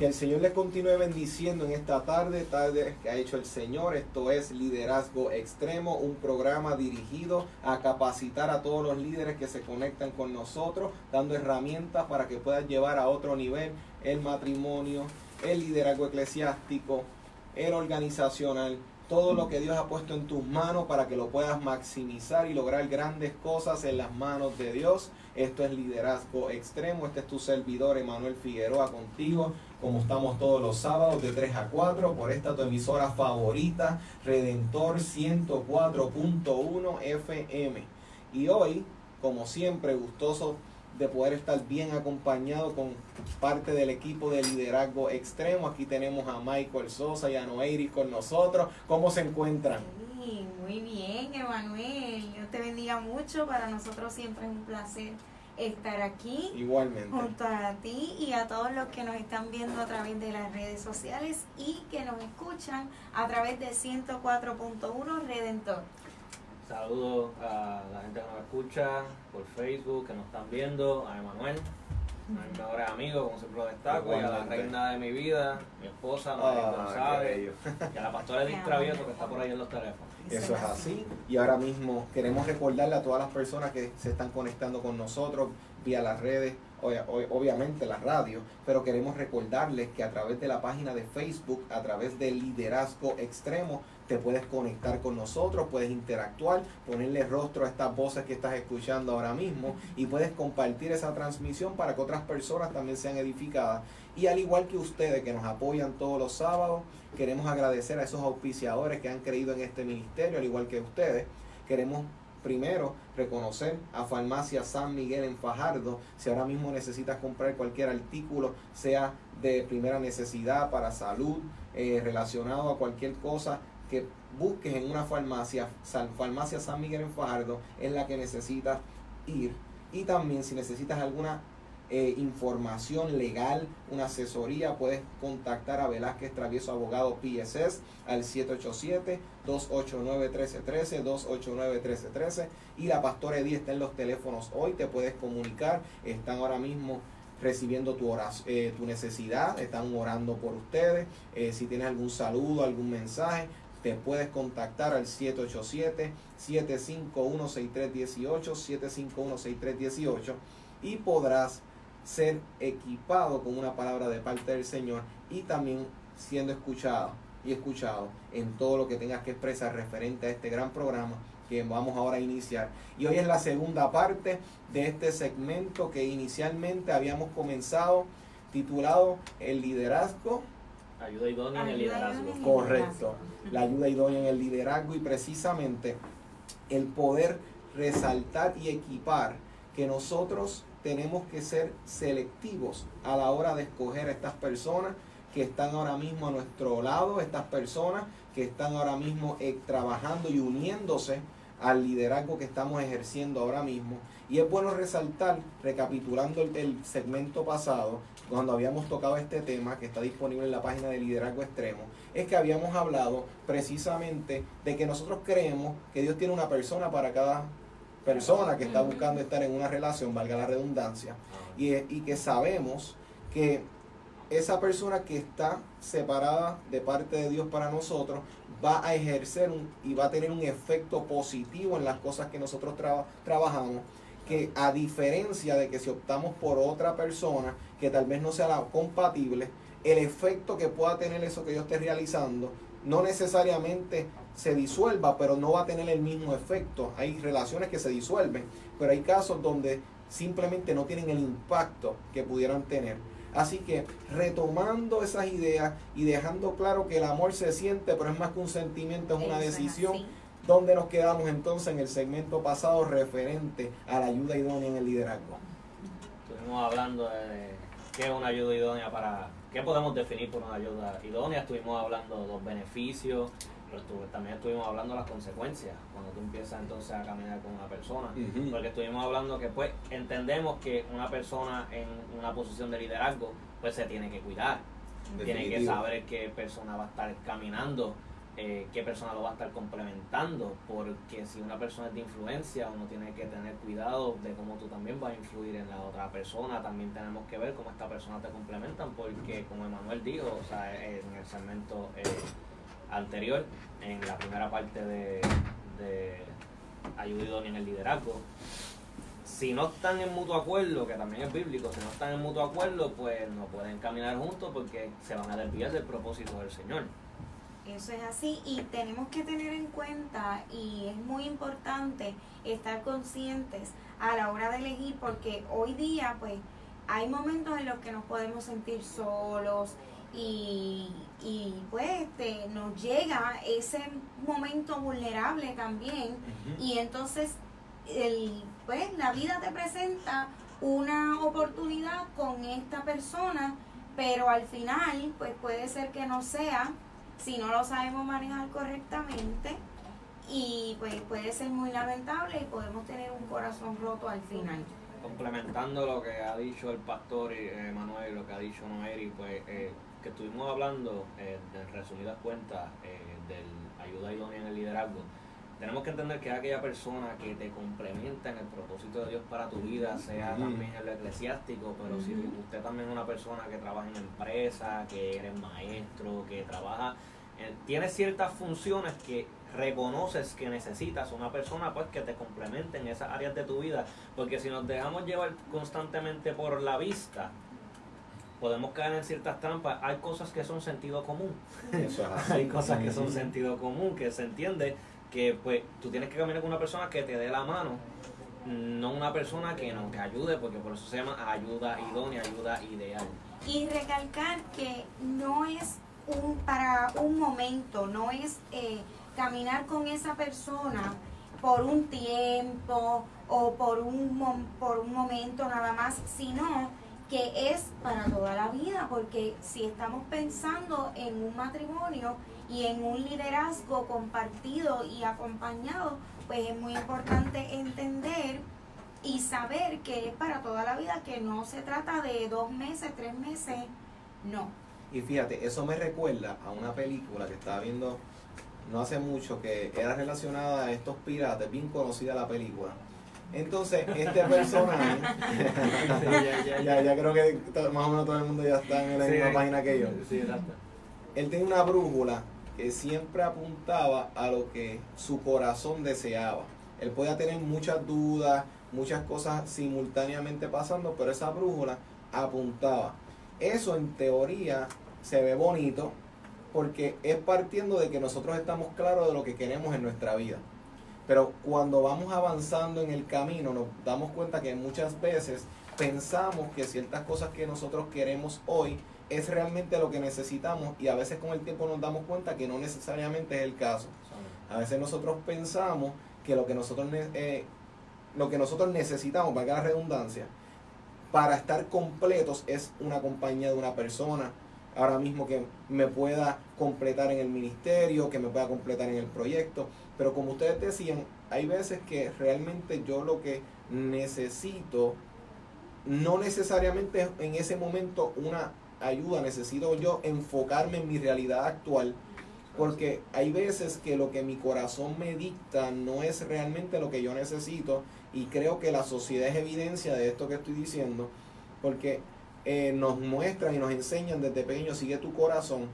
Que el Señor les continúe bendiciendo en esta tarde, tarde que ha hecho el Señor. Esto es Liderazgo Extremo, un programa dirigido a capacitar a todos los líderes que se conectan con nosotros, dando herramientas para que puedan llevar a otro nivel el matrimonio, el liderazgo eclesiástico, el organizacional, todo lo que Dios ha puesto en tus manos para que lo puedas maximizar y lograr grandes cosas en las manos de Dios. Esto es liderazgo extremo. Este es tu servidor Emanuel Figueroa contigo como estamos todos los sábados de 3 a 4 por esta tu emisora favorita, Redentor 104.1 FM. Y hoy, como siempre, gustoso de poder estar bien acompañado con parte del equipo de liderazgo extremo. Aquí tenemos a Michael Sosa y a Noeiris con nosotros. ¿Cómo se encuentran? Sí, muy bien, Emanuel. Dios te bendiga mucho. Para nosotros siempre es un placer estar aquí. Igualmente. Junto a ti y a todos los que nos están viendo a través de las redes sociales y que nos escuchan a través de 104.1 Redentor. Saludos a la gente que nos escucha por Facebook, que nos están viendo, a Emanuel, a mis mejores amigos, como siempre lo destaco, y a la reina de mi vida, mi esposa, María Ah, González, y a la pastora Edith Travieso que está por ahí en los teléfonos. Eso es así. Y ahora mismo queremos recordarle a todas las personas que se están conectando con nosotros vía las redes, obvia- ob- obviamente la radio, pero queremos recordarles que a través de la página de Facebook, a través del liderazgo extremo, te puedes conectar con nosotros, puedes interactuar, ponerle rostro a estas voces que estás escuchando ahora mismo y puedes compartir esa transmisión para que otras personas también sean edificadas. Y al igual que ustedes que nos apoyan todos los sábados, queremos agradecer a esos auspiciadores que han creído en este ministerio, al igual que ustedes. Queremos primero reconocer a Farmacia San Miguel en Fajardo. Si ahora mismo necesitas comprar cualquier artículo, sea de primera necesidad para salud, eh, relacionado a cualquier cosa que busques en una farmacia, Farmacia San Miguel en Fajardo, es la que necesitas ir. Y también si necesitas alguna eh, información legal, una asesoría, puedes contactar a Velázquez Travieso Abogado PSS al 787-289-1313, 289-1313 y la pastora Edith está en los teléfonos hoy, te puedes comunicar, están ahora mismo recibiendo tu, eh, necesidad, están orando por ustedes, Eh, si tienes algún saludo, algún mensaje, te puedes contactar al 787-751-6318, 751-6318 y podrás ser equipado con una palabra de parte del Señor y también siendo escuchado y escuchado en todo lo que tengas que expresar referente a este gran programa que vamos ahora a iniciar. Y hoy es la segunda parte de este segmento que inicialmente habíamos comenzado titulado El liderazgo Ayuda idónea en el liderazgo. Correcto. La ayuda idónea en el liderazgo y precisamente el poder resaltar y equipar que nosotros tenemos que ser selectivos a la hora de escoger a estas personas que están ahora mismo a nuestro lado, estas personas que están ahora mismo eh, trabajando y uniéndose al liderazgo que estamos ejerciendo ahora mismo. Y es bueno resaltar, recapitulando el, el segmento pasado, cuando habíamos tocado este tema que está disponible en la página de Liderazgo Extremo, es que habíamos hablado precisamente de que nosotros creemos que Dios tiene una persona para cada persona que está buscando estar en una relación, valga la redundancia, y, y que sabemos que esa persona que está separada de parte de Dios para nosotros va a ejercer y va a tener un efecto positivo en las cosas que nosotros traba- trabajamos, que a diferencia de que si optamos por otra persona que tal vez no sea la compatible, el efecto que pueda tener eso que yo esté realizando no necesariamente se disuelva, pero no va a tener el mismo efecto. Hay relaciones que se disuelven, pero hay casos donde simplemente no tienen el impacto que pudieran tener. Así que retomando esas ideas y dejando claro que el amor se siente, pero es más que un sentimiento, es una Eso es decisión. así. ¿Dónde nos quedamos entonces en el segmento pasado referente a la ayuda idónea en el liderazgo? Estuvimos hablando de qué es una ayuda idónea para, qué podemos definir por una ayuda idónea. Estuvimos hablando de los beneficios, pero estuve- también estuvimos hablando de las consecuencias cuando tú empiezas entonces a caminar con una persona. Porque estuvimos hablando que pues entendemos que una persona en una posición de liderazgo pues se tiene que cuidar. Tiene que saber qué persona va a estar caminando eh, qué persona lo va a estar complementando, porque si una persona es de influencia, uno tiene que tener cuidado de cómo tú también vas a influir en la otra persona, también tenemos que ver cómo esta persona te complementan, porque como Emanuel dijo, o sea, en el segmento eh, anterior, en la primera parte de, de ayuda en el liderazgo, si no están en mutuo acuerdo, que también es bíblico, si no están en mutuo acuerdo, pues no pueden caminar juntos porque se van a desviar del propósito del Señor. Eso es así y tenemos que tener en cuenta y es muy importante estar conscientes a la hora de elegir porque hoy día pues hay momentos en los que nos podemos sentir solos y, y pues este, nos llega ese momento vulnerable también y entonces el, pues la vida te presenta una oportunidad con esta persona pero al final pues puede ser que no sea si no lo sabemos manejar correctamente y pues puede ser muy lamentable y podemos tener un corazón roto al final. Complementando lo que ha dicho el pastor eh, Manuel, lo que ha dicho Noeri, pues eh, que estuvimos hablando eh, en resumidas cuentas eh, del ayuda idónea en el liderazgo, tenemos que entender que aquella persona que te complementa en el propósito de Dios para tu vida, sea también el eclesiástico, pero si usted también es una persona que trabaja en empresa, que eres maestro, que trabaja, eh, tiene ciertas funciones que reconoces que necesitas una persona pues que te complemente en esas áreas de tu vida, porque si nos dejamos llevar constantemente por la vista, podemos caer en ciertas trampas. Hay cosas que son sentido común. Hay cosas que son sentido común, que se entiende que pues tú tienes que caminar con una persona que te dé la mano, no una persona que no te ayude, porque por eso se llama ayuda idónea, ayuda ideal. Y recalcar que no es un para un momento, no es eh, caminar con esa persona por un tiempo o por un, por un momento nada más, sino que es para toda la vida, porque si estamos pensando en un matrimonio y en un liderazgo compartido y acompañado, pues es muy importante entender y saber que es para toda la vida, que no se trata de dos meses, tres meses, no. Y fíjate, eso me recuerda a una película que estaba viendo no hace mucho, que era relacionada a estos piratas, bien conocida la película entonces, este personaje, ya, ya, creo que más o menos todo el mundo ya está en la misma página que yo. Él tenía una brújula que siempre apuntaba a lo que su corazón deseaba. Él podía tener muchas dudas, muchas cosas simultáneamente pasando, pero esa brújula apuntaba. Eso en teoría se ve bonito porque es partiendo de que nosotros estamos claros de lo que queremos en nuestra vida. Pero cuando vamos avanzando en el camino nos damos cuenta que muchas veces pensamos que ciertas cosas que nosotros queremos hoy es realmente lo que necesitamos y a veces con el tiempo nos damos cuenta que no necesariamente es el caso. A veces nosotros pensamos que lo que nosotros, eh, lo que nosotros necesitamos, valga la redundancia, para estar completos es una compañía de una persona, ahora mismo que me pueda completar en el ministerio, que me pueda completar en el proyecto. Pero como ustedes decían, hay veces que realmente yo lo que necesito, no necesariamente en ese momento una ayuda, necesito yo enfocarme en mi realidad actual, porque hay veces que lo que mi corazón me dicta no es realmente lo que yo necesito, y creo que la sociedad es evidencia de esto que estoy diciendo, porque eh, nos muestran y nos enseñan desde pequeño, sigue tu corazón,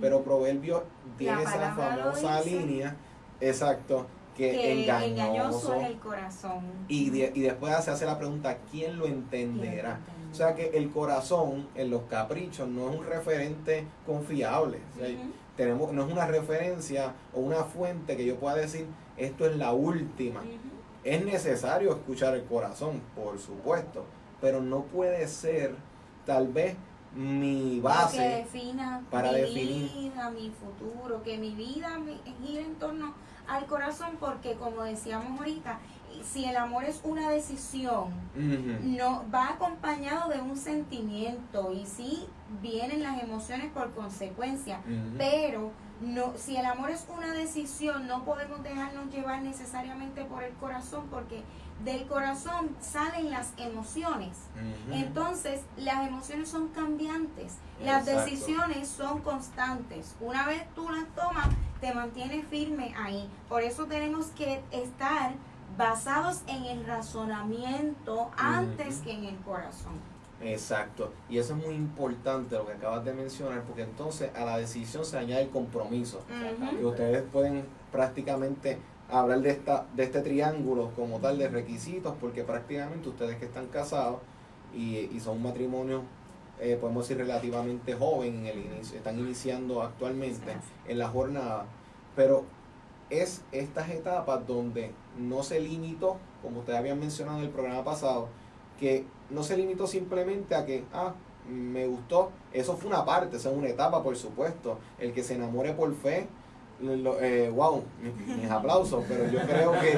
pero Proverbio tiene esa famosa línea Exacto. Que, engañoso, es el corazón. Y, y después se hace la pregunta, ¿quién lo entenderá? O sea que el corazón en los caprichos no es un referente confiable. tenemos, no es una referencia o una fuente que yo pueda decir, esto es la última. Es necesario escuchar el corazón, por supuesto, pero no puede ser tal vez mi base que defina para mi definir vida, mi futuro, que mi vida gire en torno al corazón porque como decíamos ahorita, si el amor es una decisión, no va acompañado de un sentimiento y sí vienen las emociones por consecuencia, pero no si el amor es una decisión, no podemos dejarnos llevar necesariamente por el corazón porque del corazón salen las emociones. Entonces, las emociones son cambiantes, las decisiones son constantes. Una vez tú las tomas, te mantiene firme ahí. Por eso tenemos que estar basados en el razonamiento antes que en el corazón. Exacto. Y eso es muy importante lo que acabas de mencionar, porque entonces a la decisión se añade el compromiso. Y ustedes pueden prácticamente hablar de esta de este triángulo como tal de requisitos, porque prácticamente ustedes que están casados y, son un matrimonio, eh, podemos decir, relativamente joven, en el inicio, están iniciando actualmente en la jornada, pero es estas etapas donde no se limitó, como ustedes habían mencionado en el programa pasado, que no se limitó simplemente a que, ah, me gustó, eso fue una parte, esa es una etapa, por supuesto, el que se enamore por fe, eh, wow, mis, aplausos, pero yo creo que,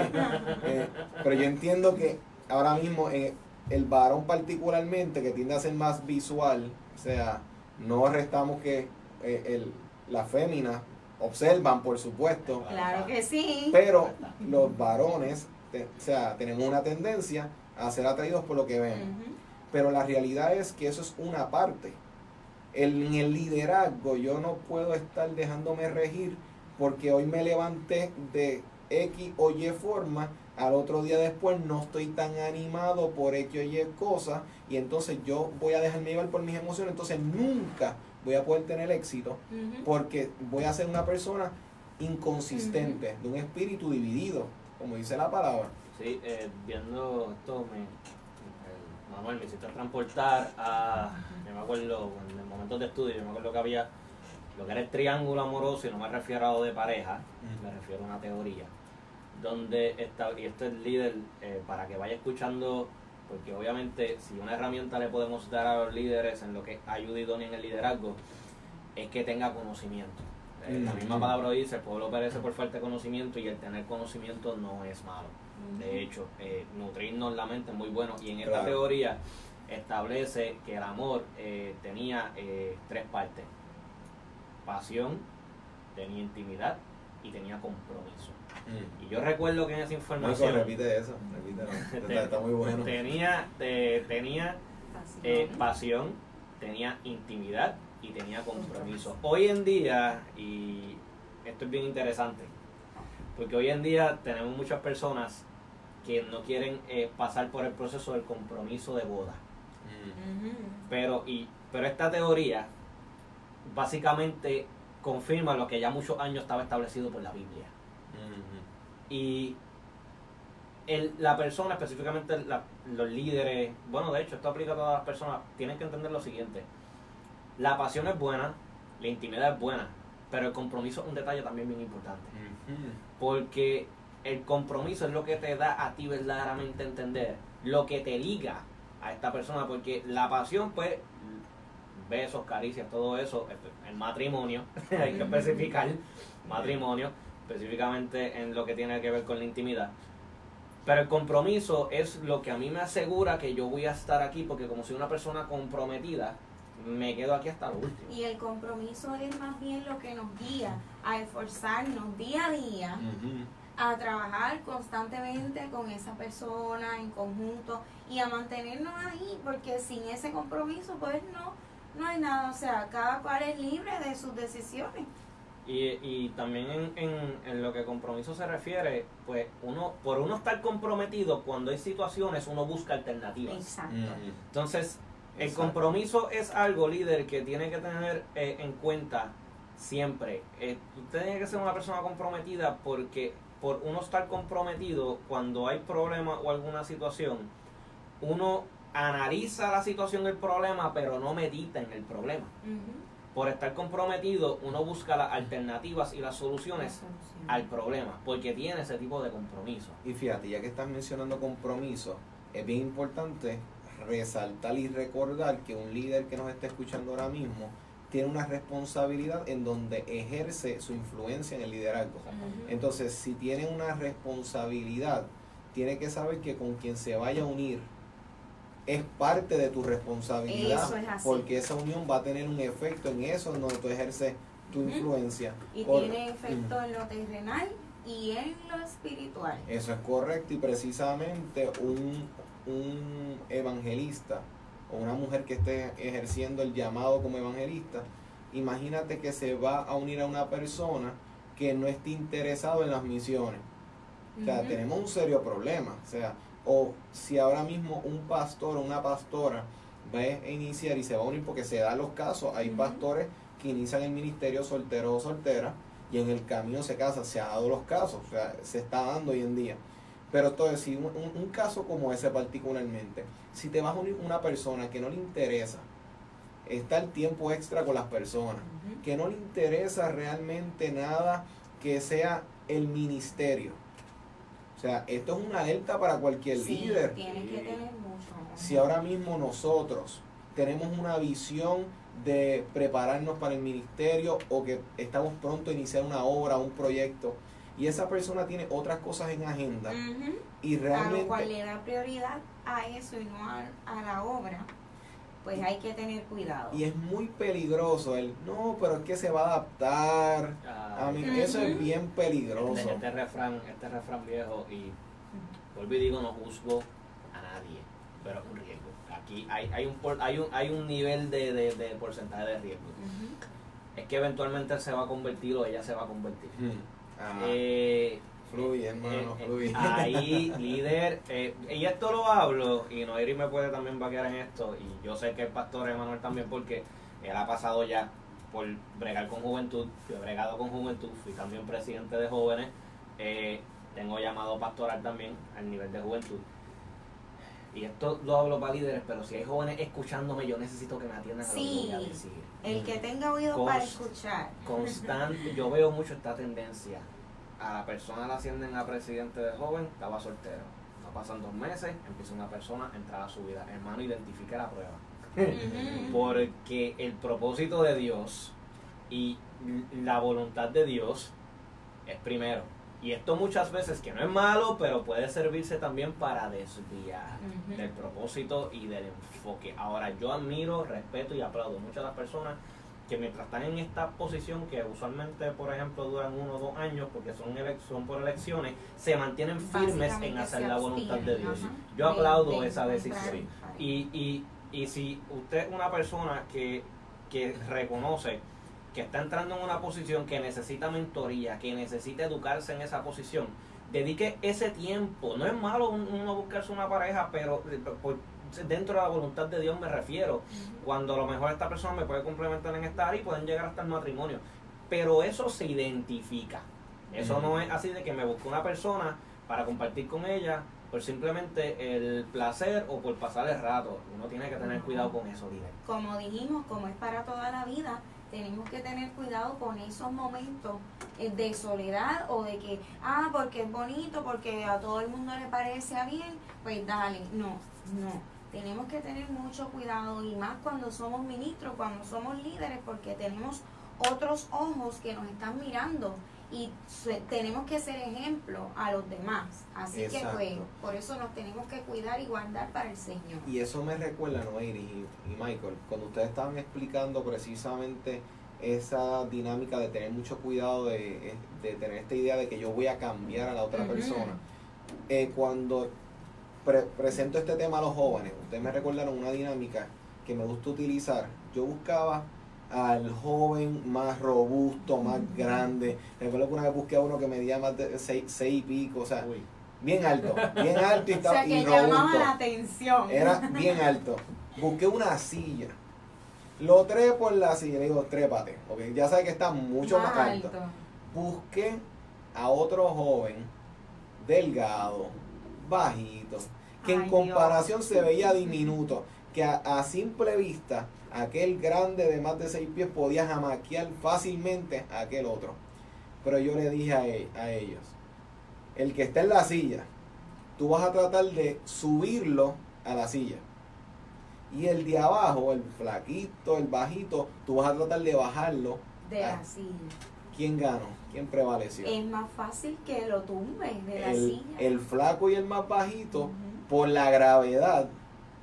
eh, pero yo entiendo que ahora mismo eh, el varón particularmente, que tiende a ser más visual, o sea, no restamos que el, la fémina observan, por supuesto. Claro que sí. Pero los varones, o sea, tenemos una tendencia a ser atraídos por lo que ven. Pero la realidad es que eso es una parte. en el liderazgo yo no puedo estar dejándome regir porque hoy me levanté de X o Y forma, al otro día después no estoy tan animado por X o Y cosas y entonces yo voy a dejarme llevar por mis emociones, entonces nunca voy a poder tener éxito porque voy a ser una persona inconsistente, de un espíritu dividido, como dice la palabra. Sí, eh, viendo esto, me, Manuel, me hiciste transportar a, yo me acuerdo, en el momento de estudio, yo me acuerdo que había lo que era el triángulo amoroso, y no me refiero a de pareja, me refiero a una teoría, donde está, y este es el líder, eh, para que vaya escuchando, porque obviamente si una herramienta le podemos dar a los líderes en lo que ayuda idónea en el liderazgo, es que tenga conocimiento. Eh, la misma palabra dice, el pueblo perece por falta de conocimiento y el tener conocimiento no es malo. De hecho, eh, nutrirnos la mente es muy bueno. Y en esta teoría establece que el amor eh, tenía eh, tres partes. Pasión, tenía intimidad y tenía compromiso. Mm. Y yo recuerdo que en esa información... repite eso, está, muy bueno. Tenía, tenía pasión. pasión, tenía intimidad y tenía compromiso. Hoy en día, y esto es bien interesante, porque hoy en día tenemos muchas personas que no quieren eh, pasar por el proceso del compromiso de boda. Mm. Pero, y, pero esta teoría básicamente confirma lo que ya muchos años estaba establecido por la Biblia. Y el, la persona, específicamente los líderes, bueno, de hecho, esto aplica a todas las personas, tienen que entender lo siguiente. La pasión es buena, la intimidad es buena, pero el compromiso es un detalle también bien importante. Porque el compromiso es lo que te da a ti verdaderamente entender, lo que te liga a esta persona, porque la pasión, pues, besos, caricias, todo eso, el matrimonio, hay que especificar, matrimonio, específicamente en lo que tiene que ver con la intimidad. Pero el compromiso es lo que a mí me asegura que yo voy a estar aquí, porque como soy una persona comprometida, me quedo aquí hasta lo último. Y el compromiso es más bien lo que nos guía a esforzarnos día a día a trabajar constantemente con esa persona en conjunto y a mantenernos ahí, porque sin ese compromiso pues no, no hay nada, o sea, cada cual es libre de sus decisiones. Y, y también en, en, lo que compromiso se refiere, pues uno, por uno estar comprometido, cuando hay situaciones, uno busca alternativas. Exacto. Entonces, el compromiso es algo, líder, que tiene que tener eh, en cuenta siempre. Eh, usted tiene que ser una persona comprometida porque por uno estar comprometido cuando hay problema o alguna situación, uno analiza la situación del problema, pero no medita en el problema. Por estar comprometido, uno busca las alternativas y las soluciones al problema, porque tiene ese tipo de compromiso. Y fíjate, ya que estás mencionando compromiso, es bien importante resaltar y recordar que un líder que nos está escuchando ahora mismo tiene una responsabilidad en donde ejerce su influencia en el liderazgo. Entonces, si tiene una responsabilidad, tiene que saber que con quien se vaya a unir es parte de tu responsabilidad, porque esa unión va a tener un efecto en eso, en donde tú ejerces tu influencia. Y tiene efecto en lo terrenal y en lo espiritual. Eso es correcto y precisamente un, un evangelista o una mujer que esté ejerciendo el llamado como evangelista, imagínate que se va a unir a una persona que no esté interesado en las misiones. O sea, tenemos un serio problema. O sea, o si ahora mismo un pastor o una pastora va a iniciar y se va a unir porque se dan los casos, hay pastores que inician el ministerio soltero o soltera y en el camino se casan, se ha dado los casos, o sea, se está dando hoy en día. Pero entonces, si un, un- caso como ese particularmente, si te vas a unir una persona que no le interesa está el tiempo extra con las personas, que no le interesa realmente nada que sea el ministerio. O sea, esto es una alerta para cualquier Sí, líder. Tienes que tener mucho. Si ahora mismo nosotros tenemos una visión de prepararnos para el ministerio o que estamos pronto a iniciar una obra, un proyecto, y esa persona tiene otras cosas en agenda y a lo realmente... cual le da prioridad a eso y no a, a la obra, pues hay que tener cuidado. Y es muy peligroso el, no, pero es que se va a adaptar. A mí, eso es bien peligroso. Este, este refrán, este refrán viejo y vuelvo y digo no juzgo a nadie, pero es un riesgo. Aquí hay, hay un por- hay un hay un nivel de, de, de porcentaje de riesgo. Es que eventualmente se va a convertir o ella se va a convertir. Ajá. Eh, Fluye, hermano, eh, fluye. Ahí, líder, eh, y esto lo hablo, y Noiri me puede también vaquear en esto, y yo sé que el pastor Emanuel también, porque él ha pasado ya por bregar con juventud, yo he bregado con juventud, fui también presidente de jóvenes, eh, tengo llamado pastoral también al nivel de juventud. Y esto lo hablo para líderes, pero si hay jóvenes escuchándome, yo necesito que me atiendan a lo que voy a decir El que tenga oído para escuchar. constante, yo veo mucho esta tendencia. A la persona la ascienden a presidente de joven, estaba soltero. No pasan dos meses, empieza una persona a entrar a su vida. Hermano, identifique la prueba. Porque el propósito de Dios y la voluntad de Dios es primero. Y esto muchas veces, que no es malo, pero puede servirse también para desviar Ujú. del propósito y del enfoque. Ahora, yo admiro, respeto y aplaudo muchas de las personas que mientras están en esta posición, que usualmente, por ejemplo, duran uno o dos años, porque son, son por elecciones, se mantienen firmes en hacer la voluntad de Dios. ajá, Yo aplaudo de esa decisión. Y, y, y si usted es una persona que, que reconoce que está entrando en una posición que necesita mentoría, que necesita educarse en esa posición, dedique ese tiempo. No es malo un- uno buscarse una pareja, pero eh, por- dentro de la voluntad de Dios me refiero. Cuando a lo mejor esta persona me puede complementar en esta área y pueden llegar hasta el matrimonio. Pero eso se identifica. Eso no es así de que me busco una persona para compartir con ella por simplemente el placer o por pasar el rato. Uno tiene que tener cuidado con eso, líder. Como dijimos, como es para toda la vida, tenemos que tener cuidado con esos momentos eh, de soledad o de que, ah, porque es bonito, porque a todo el mundo le parece bien, pues dale. No, no. Tenemos que tener mucho cuidado y más cuando somos ministros, cuando somos líderes, porque tenemos otros ojos que nos están mirando y tenemos que ser ejemplo a los demás. Así que pues por eso nos tenemos que cuidar y guardar para el Señor. Y eso me recuerda, Noiri y, y Michael, cuando ustedes estaban explicando precisamente esa dinámica de tener mucho cuidado, de, de tener esta idea de que yo voy a cambiar a la otra persona. Eh, cuando pre- presento este tema a los jóvenes, ustedes me recordaron una dinámica que me gusta utilizar. Yo buscaba al joven más robusto, más grande. Recuerdo que una vez busqué a uno que medía más de seis, seis y pico, o sea, Uy, bien alto, bien alto y, O estaba- sea que y llamaba robusto. la atención. Era bien alto. Busqué una silla. Lo trepo en la silla. Le digo, trépate. Porque ya sabe que está mucho más, alto. Busqué a otro joven, delgado, bajito, que en comparación se veía diminuto. Que a, a simple vista, aquel grande de más de seis pies podía jamaquear fácilmente a aquel otro. Pero yo le dije a, e- a ellos, el que está en la silla, tú vas a tratar de subirlo a la silla. Y el de abajo, el flaquito, el bajito, tú vas a tratar de bajarlo. De la silla. ¿Quién ganó? ¿Quién prevaleció? Es más fácil que lo tumbes de la El, silla. el flaco y el más bajito, por la gravedad,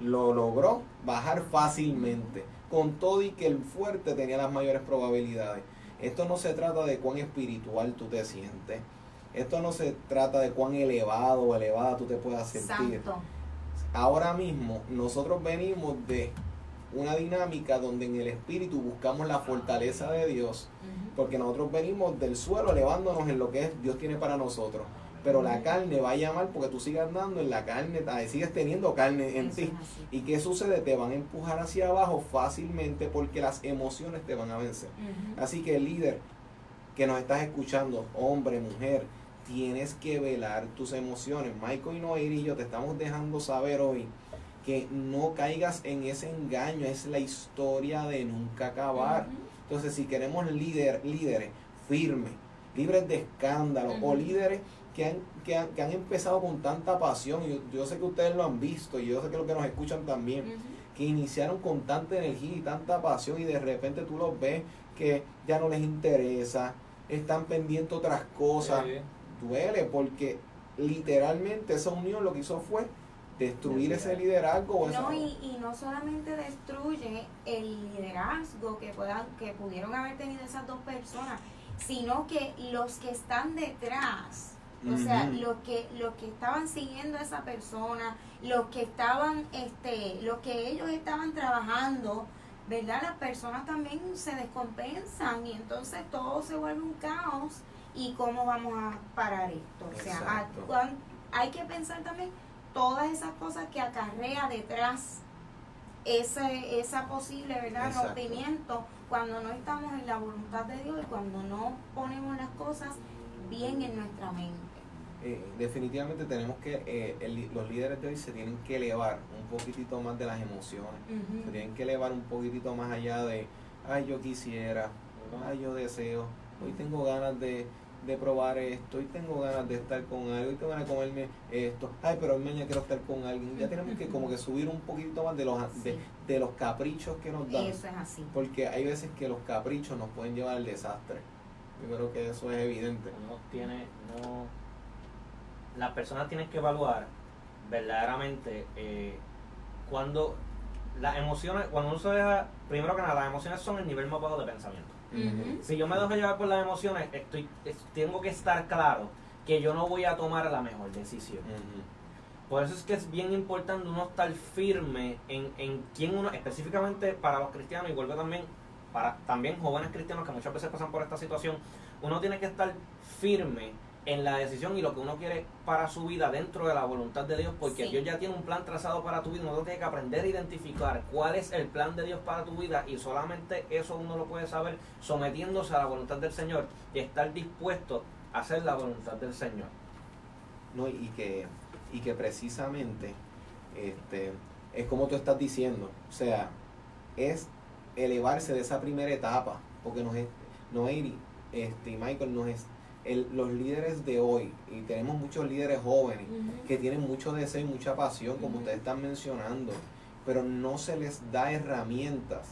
lo logró bajar fácilmente. Con todo y que el fuerte tenía las mayores probabilidades. Esto no se trata de cuán espiritual tú te sientes. Esto no se trata de cuán elevado o elevada tú te puedas sentir. Santo. ahora mismo nosotros venimos de una dinámica donde en el espíritu buscamos la fortaleza de Dios, porque nosotros venimos del suelo elevándonos en lo que Dios tiene para nosotros. Pero la carne va a llamar porque tú sigues andando en la carne, sigues teniendo carne en ti. ¿Y qué sucede? Te van a empujar hacia abajo fácilmente porque las emociones te van a vencer. Así que líder que nos estás escuchando, hombre, mujer, tienes que velar tus emociones. Michael y Noir y yo te estamos dejando saber hoy que no caigas en ese engaño, es la historia de nunca acabar. Entonces, si queremos líder, líderes firmes, libres de escándalo, o líderes que han, que han, empezado con tanta pasión, y yo, sé que ustedes lo han visto, y yo sé que los que nos escuchan también, que iniciaron con tanta energía y tanta pasión, y de repente tú los ves que ya no les interesa, están pendientes otras cosas. Duele porque literalmente esa unión lo que hizo fue destruir ese liderazgo. No, y, y, no solamente destruye el liderazgo que, puedan, que pudieron haber tenido esas dos personas, sino que los que están detrás, o sea, los que, los que estaban siguiendo a esa persona, los que estaban, este, los que ellos estaban trabajando, ¿verdad? Las personas también se descompensan y entonces todo se vuelve un caos y cómo vamos a parar esto. O sea, hay que pensar también todas esas cosas que acarrea detrás ese, esa posible ¿verdad? rompimiento cuando no estamos en la voluntad de Dios y cuando no ponemos las cosas bien en nuestra mente. Eh, definitivamente tenemos que, eh, los líderes de hoy se tienen que elevar un poquitito más de las emociones, se tienen que elevar un poquitito más allá de, ay yo quisiera, ay yo deseo, hoy tengo ganas de, de probar esto, y tengo ganas de estar con algo, y tengo ganas de comerme esto, ay, pero mañana quiero estar con alguien. Ya tenemos que como que subir un poquito más de los, de, los caprichos que nos dan. Eso es así. Porque hay veces que los caprichos nos pueden llevar al desastre. Yo creo que eso es evidente. No tiene, no, las personas tienen que evaluar verdaderamente eh, cuando las emociones, cuando uno se deja, primero que nada, las emociones son el nivel más bajo de pensamiento. Si yo me dejo llevar por las emociones, estoy, tengo que estar claro que yo no voy a tomar la mejor decisión. Por eso es que es bien importante uno estar firme en, en quién uno, específicamente para los cristianos y vuelve también para también jóvenes cristianos que muchas veces pasan por esta situación, uno tiene que estar firme en la decisión y lo que uno quiere para su vida dentro de la voluntad de Dios, porque Dios ya tiene un plan trazado para tu vida, uno tiene que aprender a identificar cuál es el plan de Dios para tu vida y solamente eso uno lo puede saber sometiéndose a la voluntad del Señor y estar dispuesto a hacer la voluntad del Señor. No, y que, y que precisamente este, es como tú estás diciendo, o sea, es elevarse de esa primera etapa, porque nos es, Noé este, y Michael nos es los líderes de hoy, y tenemos muchos líderes jóvenes que tienen mucho deseo y mucha pasión, como ustedes están mencionando, pero no se les da herramientas,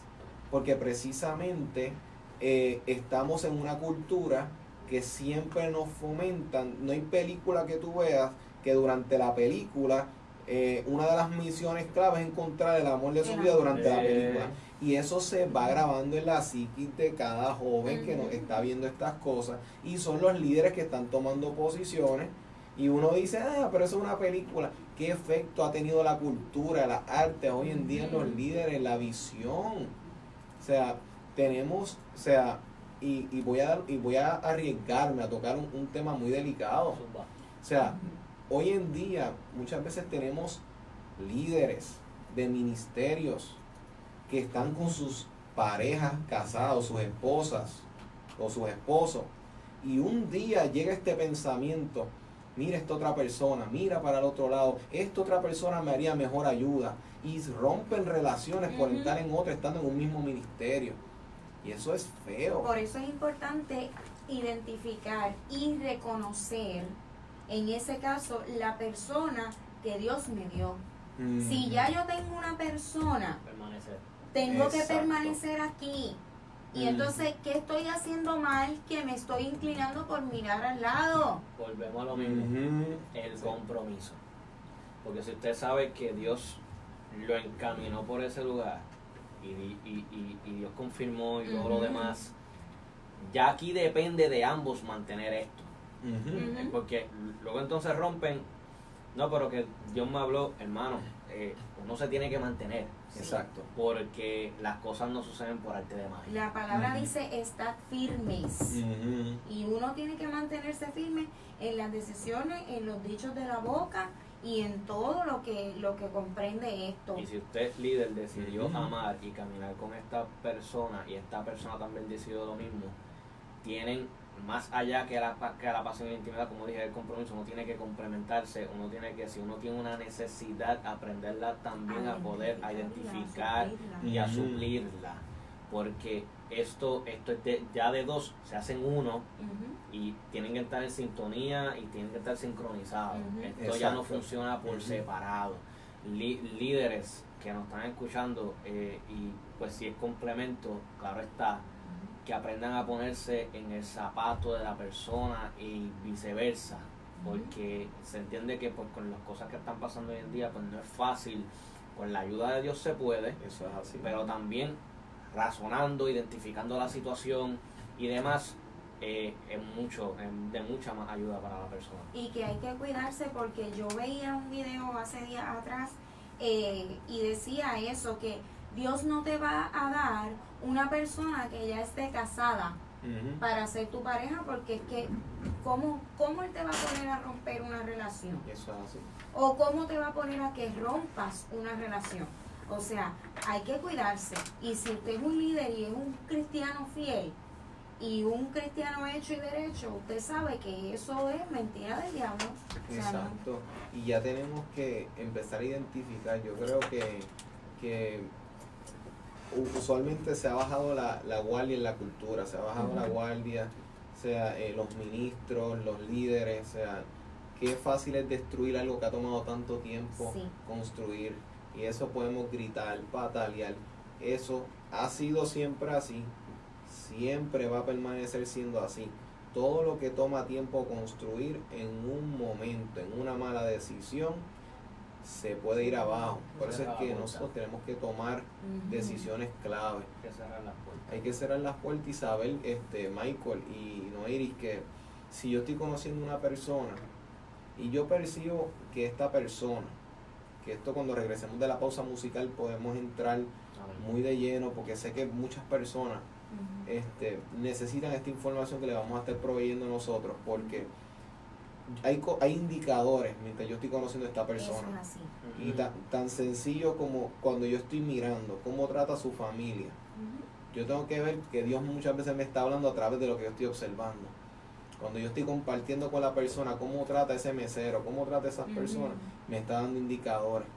porque precisamente eh, estamos en una cultura que siempre nos fomentan, no hay película que tú veas que durante la película eh, una de las misiones claves es encontrar el amor de su vida durante la película. Y eso se va grabando en la psiquis de cada joven que nos está viendo estas cosas. Y son los líderes que están tomando posiciones. Y uno dice, ah, pero eso es una película. ¿Qué efecto ha tenido la cultura, la arte hoy en día en los líderes, la visión? O sea, tenemos, o sea, y, y voy, a, y voy a arriesgarme a tocar un, un tema muy delicado. O sea, hoy en día muchas veces tenemos líderes de ministerios que están con sus parejas casados, sus esposas o sus esposos, y un día llega este pensamiento, mira esta otra persona, mira para el otro lado, esta otra persona me haría mejor ayuda, y rompen relaciones por estar en otra, estando en un mismo ministerio. Y eso es feo. Por eso es importante identificar y reconocer, en ese caso, la persona que Dios me dio. Si ya yo tengo una persona tengo que permanecer aquí. Y entonces, ¿qué estoy haciendo mal que me estoy inclinando por mirar al lado? Volvemos a lo mismo, el compromiso. Porque si usted sabe que Dios lo encaminó por ese lugar y, y, y, Dios confirmó y todo lo demás, ya aquí depende de ambos mantener esto. Porque luego entonces rompen No, pero que Dios me habló, hermano, eh, uno se tiene que mantener. Exacto. Porque las cosas no suceden por arte de magia. La palabra dice estad firmes. Y uno tiene que mantenerse firme en las decisiones, en los dichos de la boca y en todo lo que, lo que comprende esto. Y si usted, líder, decidió amar y caminar con esta persona y esta persona también decidió lo mismo, tienen más allá que la, pa- que la pasión y la intimidad, como dije, el compromiso, uno tiene que complementarse, uno tiene que, si uno tiene una necesidad, aprenderla también a poder a identificar y a suplirla. Porque esto, esto es de- ya de dos, se hacen uno y tienen que estar en sintonía y tienen que estar sincronizados. Esto ya no funciona por separado. Li- líderes que nos están escuchando eh, y pues si es complemento, claro está, que aprendan a ponerse en el zapato de la persona y viceversa, porque se entiende que pues con las cosas que están pasando hoy en día pues no es fácil, con la ayuda de Dios se puede, Eso es así. pero también razonando, identificando la situación y demás, eh, es mucho, es de mucha más ayuda para la persona. Y que hay que cuidarse porque yo veía un video hace días atrás eh, y decía eso, que Dios no te va a dar una persona que ya esté casada para ser tu pareja porque es que ¿cómo, ¿cómo Él te va a poner a romper una relación? Eso es así. ¿O cómo te va a poner a que rompas una relación? O sea, hay que cuidarse. Y si usted es un líder y es un cristiano fiel y un cristiano hecho y derecho, usted sabe que eso es mentira del diablo. O sea, no- Exacto. Y ya tenemos que empezar a identificar. Yo creo que, que usualmente se ha bajado la, la guardia en la cultura, se ha bajado la guardia, sea, eh, los ministros, los líderes, sea, qué fácil es destruir algo que ha tomado tanto tiempo Sí. construir. Y eso podemos gritar, patalear. Eso ha sido siempre así, siempre va a permanecer siendo así. Todo lo que toma tiempo construir en un momento, en una mala decisión, se puede ir abajo. Por eso es que nosotros tenemos que tomar decisiones clave. Hay que cerrar las puertas. Hay que cerrar las puertas y saber, este, Michael y Noiris, que si yo estoy conociendo una persona y yo percibo que esta persona, que esto cuando regresemos de la pausa musical podemos entrar muy de lleno, porque sé que muchas personas este, necesitan esta información que le vamos a estar proveyendo nosotros, porque hay, hay indicadores mientras yo estoy conociendo a esta persona. es así. Y tan, tan sencillo como cuando yo estoy mirando cómo trata a su familia. Yo tengo que ver que Dios muchas veces me está hablando a través de lo que yo estoy observando. Cuando yo estoy compartiendo con la persona cómo trata ese mesero, cómo trata a esas personas, me está dando indicadores.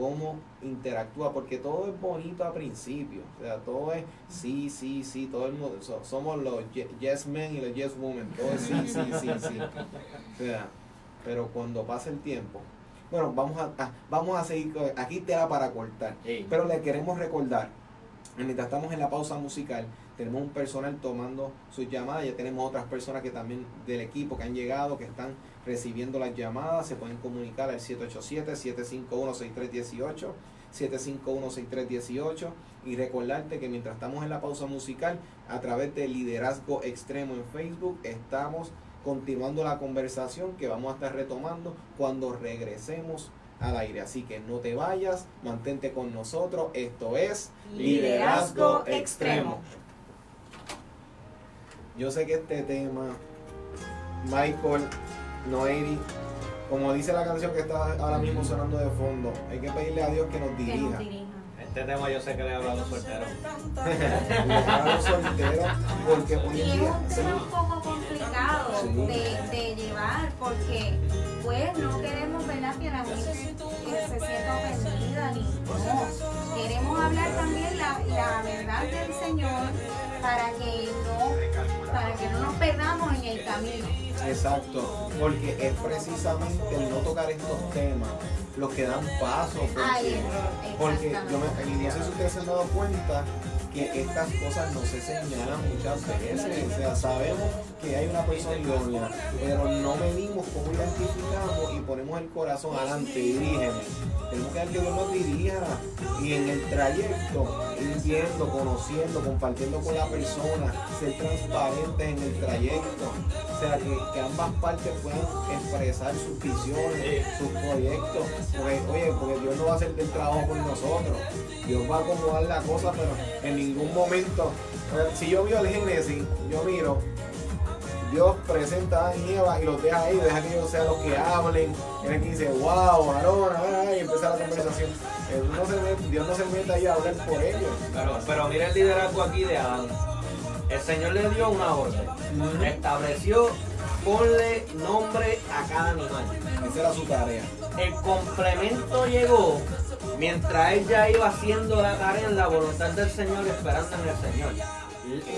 Cómo interactúa, porque todo es bonito a principio. O sea, todo es sí, sí, sí, todo el mundo. so- somos los ye- yes men y los yes women. Todo es sí, sí, sí, sí. O sea, pero cuando pasa el tiempo. Bueno, vamos a, a- vamos a seguir. Aquí te da para cortar. Pero le queremos recordar, mientras estamos en la pausa musical, tenemos un personal tomando sus llamadas, ya tenemos otras personas que también del equipo que han llegado, que están recibiendo las llamadas, se pueden comunicar al 787-751-6318, 751-6318 y recordarte que mientras estamos en la pausa musical, a través de Liderazgo Extremo en Facebook, estamos continuando la conversación que vamos a estar retomando cuando regresemos al aire. Así que no te vayas, mantente con nosotros. Esto es Liderazgo Extremo. Yo sé que este tema, Michael, Noeri, como dice la canción que está ahora mismo sonando de fondo, hay que pedirle a Dios que nos Que nos dirija. Este tema yo sé que le habla a los solteros. a los solteros, porque hoy Y en es día un tema un poco complicado Sí. de, de llevar porque pues no queremos ¿verdad? que la gente se sienta ofendida ni no. Queremos hablar también la, la verdad del Señor para que no para que no nos perdamos en el camino. Exacto, porque es precisamente el no tocar estos temas los que dan paso. Porque, porque yo me, y no sé si ustedes se han dado cuenta que estas cosas no se señalan muchas veces. O sea, sabemos que hay una persona idónea, pero no medimos cómo identificamos y ponemos el corazón adelante y dirígeme. Tenemos que dar que Dios nos dirija y en el trayecto ir viendo, conociendo, compartiendo con la persona, ser transparentes en el trayecto. O sea, que, que ambas partes puedan expresar sus visiones, sus proyectos. Porque, oye, porque Dios no va a hacer el trabajo por nosotros. Dios va a acomodar la cosa, pero en ningún momento. Si yo veo el Génesis, yo miro, Dios presenta a Adán y Eva y los deja ahí, deja que ellos sean los que hablen. El que dice, wow, varón, y empieza la conversación. No se mete- Dios no se mete ahí a hablar por ellos. Pero, pero mira el liderazgo aquí de Adán. El Señor le dio una orden. Ujú. Estableció, ponle nombre a cada animal. Esa era su tarea. El complemento llegó mientras él ya iba haciendo la tarea en la voluntad del Señor, esperando en el Señor.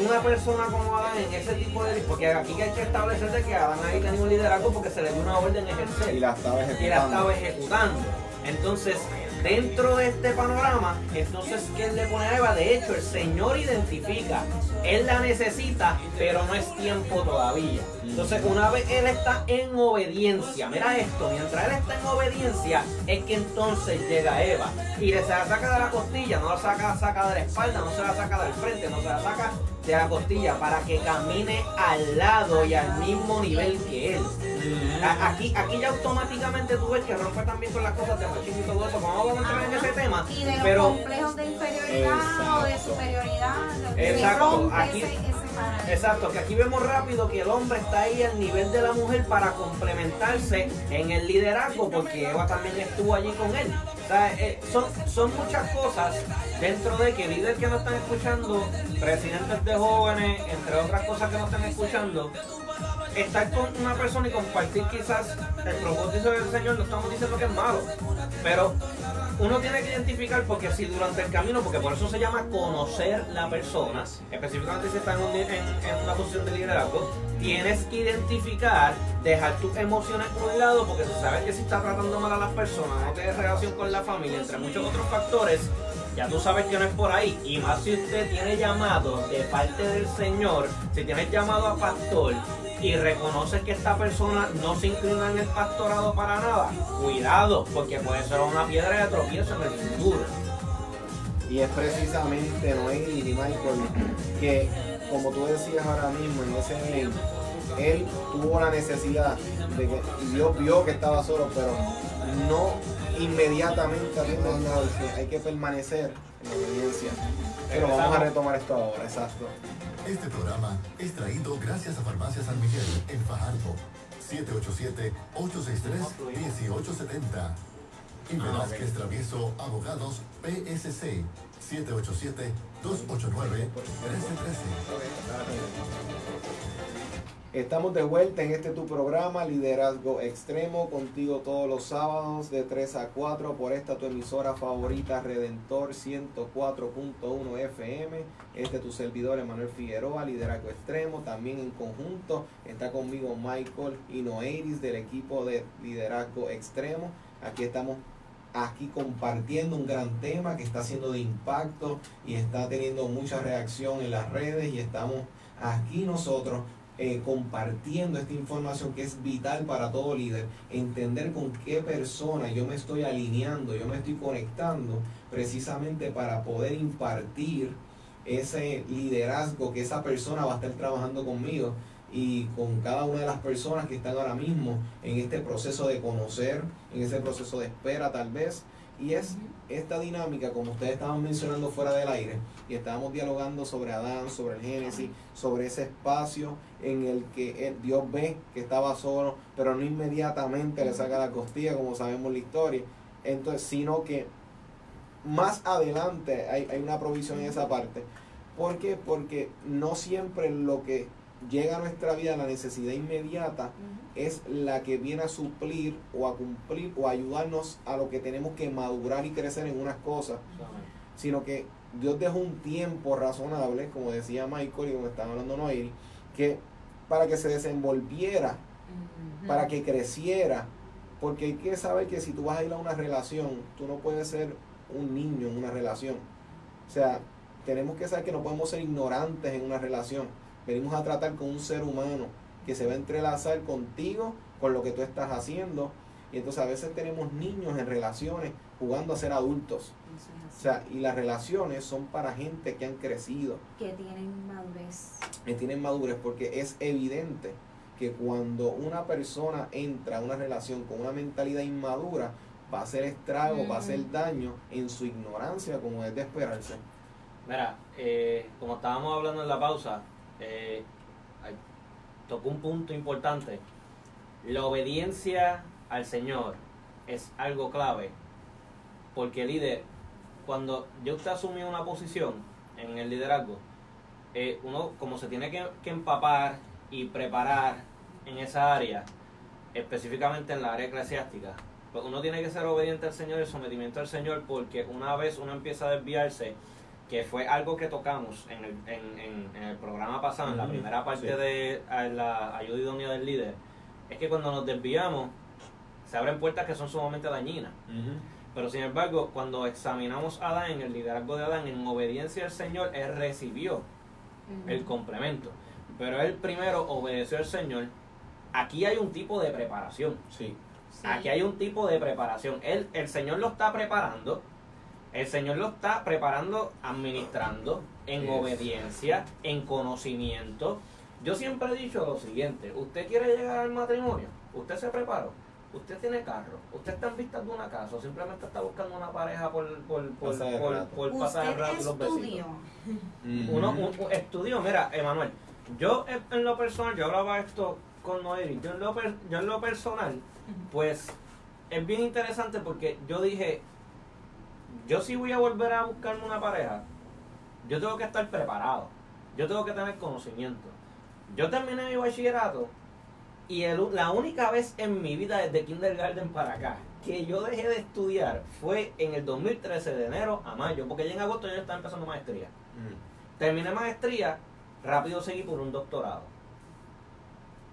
Una persona como Adán en ese tipo de... Porque aquí hay que establecer de que Adán ahí tenía un liderazgo porque se le dio una orden ejercer Y la estaba y la ejecutando. estaba ejecutando. Entonces, dentro de este panorama, entonces, ¿qué él le pone a Eva? De hecho, el Señor identifica, Él la necesita, pero no es tiempo todavía. Entonces, una vez Él está en obediencia, mira esto, mientras Él está en obediencia, es que entonces llega Eva y le se la saca de la costilla, no la saca, saca de la espalda, no se la saca del frente, no se la saca de la costilla para que camine al lado y al mismo nivel que Él. Aquí, aquí ya automáticamente tú ves que rompe también con las cosas de machismo y todo eso. Vamos a entrar en ese tema. Y de los Pero complejos de inferioridad o de superioridad. Exacto, aquí- ese, ese paradigma. Exacto, que aquí vemos rápido que el hombre está ahí al nivel de la mujer para complementarse en el liderazgo, porque Eva también estuvo allí con él. O sea, eh, son, son muchas cosas dentro de que líderes que nos están escuchando, presidentes de jóvenes, entre otras cosas que nos están escuchando, estar con una persona y compartir quizás el propósito del Señor, no estamos diciendo que es malo, pero uno tiene que identificar porque si durante el camino, porque por eso se llama conocer la persona, específicamente si está en, una posición de liderazgo, tienes que identificar, dejar tus emociones a un lado, porque tú sabes que si está tratando mal a las personas, no tienes relación con la familia, entre muchos otros factores, ya tú sabes que no es por ahí. Y más si usted tiene llamado de parte del Señor, si tienes llamado a pastor y reconoces que esta persona no se inclina en el pastorado para nada, cuidado, porque puede ser una piedra de tropiezo en el futuro. Y es precisamente Noé y Michael que, como tú decías ahora mismo, en ese momento, él tuvo la necesidad de que, Dios vio que estaba solo, pero no inmediatamente que hay que permanecer en la obediencia. Pero vamos a retomar esto ahora, exacto. Este programa es traído gracias a Farmacia San Miguel en Fajardo. 787-863-1870. Y Velázquez Travieso Abogados PSC. 787-289-1313. Estamos de vuelta en este tu programa, Liderazgo Extremo, contigo todos los sábados de 3 a 4 por esta tu emisora favorita, Redentor 104.1 FM. Este tu servidor, Emanuel Figueroa, Liderazgo Extremo. También en conjunto está conmigo Michael Inoeiris del equipo de Liderazgo Extremo. Aquí estamos aquí compartiendo un gran tema que está siendo de impacto y está teniendo mucha reacción en las redes y estamos aquí nosotros eh, compartiendo esta información que es vital para todo líder, entender con qué persona yo me estoy alineando, yo me estoy conectando precisamente para poder impartir ese liderazgo que esa persona va a estar trabajando conmigo y con cada una de las personas que están ahora mismo en este proceso de conocer, en ese proceso de espera tal vez. Y es esta dinámica, como ustedes estaban mencionando fuera del aire, y estábamos dialogando sobre Adán, sobre el Génesis, sobre ese espacio en el que él- Dios ve que estaba solo, pero no inmediatamente le saca la costilla, como sabemos la historia. Entonces, sino que más adelante hay, hay una provisión en esa parte. ¿Por qué? Porque no siempre lo que llega a nuestra vida, la necesidad inmediata, es la que viene a suplir o a cumplir o a ayudarnos a lo que tenemos que madurar y crecer en unas cosas, sino que Dios dejó un tiempo razonable, como decía Michael y como estaba hablando Noel, que para que se desenvolviera, para que creciera, porque hay que saber que si tú vas a ir a una relación, tú no puedes ser un niño en una relación. O sea, tenemos que saber que no podemos ser ignorantes en una relación. Venimos a tratar con un ser humano que se va a entrelazar contigo, con lo que tú estás haciendo. Y entonces a veces tenemos niños en relaciones jugando a ser adultos. Eso es O así. sea, y las relaciones son para gente que han crecido, que tienen madurez. que tienen madurez, porque es evidente que cuando una persona entra a una relación con una mentalidad inmadura, va a hacer estrago, va a hacer daño en su ignorancia, como es de esperarse. Mira, eh, como estábamos hablando en la pausa, eh, tocó un punto importante. La obediencia al Señor es algo clave. Porque líder, cuando yo usted asume una posición en el liderazgo, eh, uno como se tiene que, que empapar y preparar en esa área, específicamente en la área eclesiástica, pues uno tiene que ser obediente al Señor y sometimiento al Señor porque una vez uno empieza a desviarse, que fue algo que tocamos en el, en, en- en el programa pasado, en la primera parte sí. de la ayuda idónea del líder, es que cuando nos desviamos, se abren puertas que son sumamente dañinas. Pero sin embargo, cuando examinamos a Adán, en el liderazgo de Adán, en obediencia al Señor, él recibió el complemento. Pero él primero obedeció al Señor. Aquí hay un tipo de preparación. Sí. Sí. Aquí hay un tipo de preparación. Él, el Señor lo está preparando. El Señor lo está preparando, administrando, en Yes. obediencia, en conocimiento. Yo siempre he dicho lo siguiente, usted quiere llegar al matrimonio, usted se preparó, usted tiene carro, usted está en vistas de una casa o simplemente está buscando una pareja por, por, por, Pasar el por, rato. por pasar el Usted rato y los besitos. estudió. Uno un, un- estudió, mira, Emanuel, yo en, lo personal, yo hablaba esto con Noeri, yo en lo, per- yo en lo personal, pues es bien interesante porque yo dije, yo si voy a volver a buscarme una pareja, yo tengo que estar preparado, yo tengo que tener conocimiento. Yo terminé mi bachillerato y el- la única vez en mi vida desde kindergarten para acá que yo dejé de estudiar fue en el 2013 de enero a mayo, porque ya en agosto yo estaba empezando maestría. Terminé maestría, rápido seguí por un doctorado.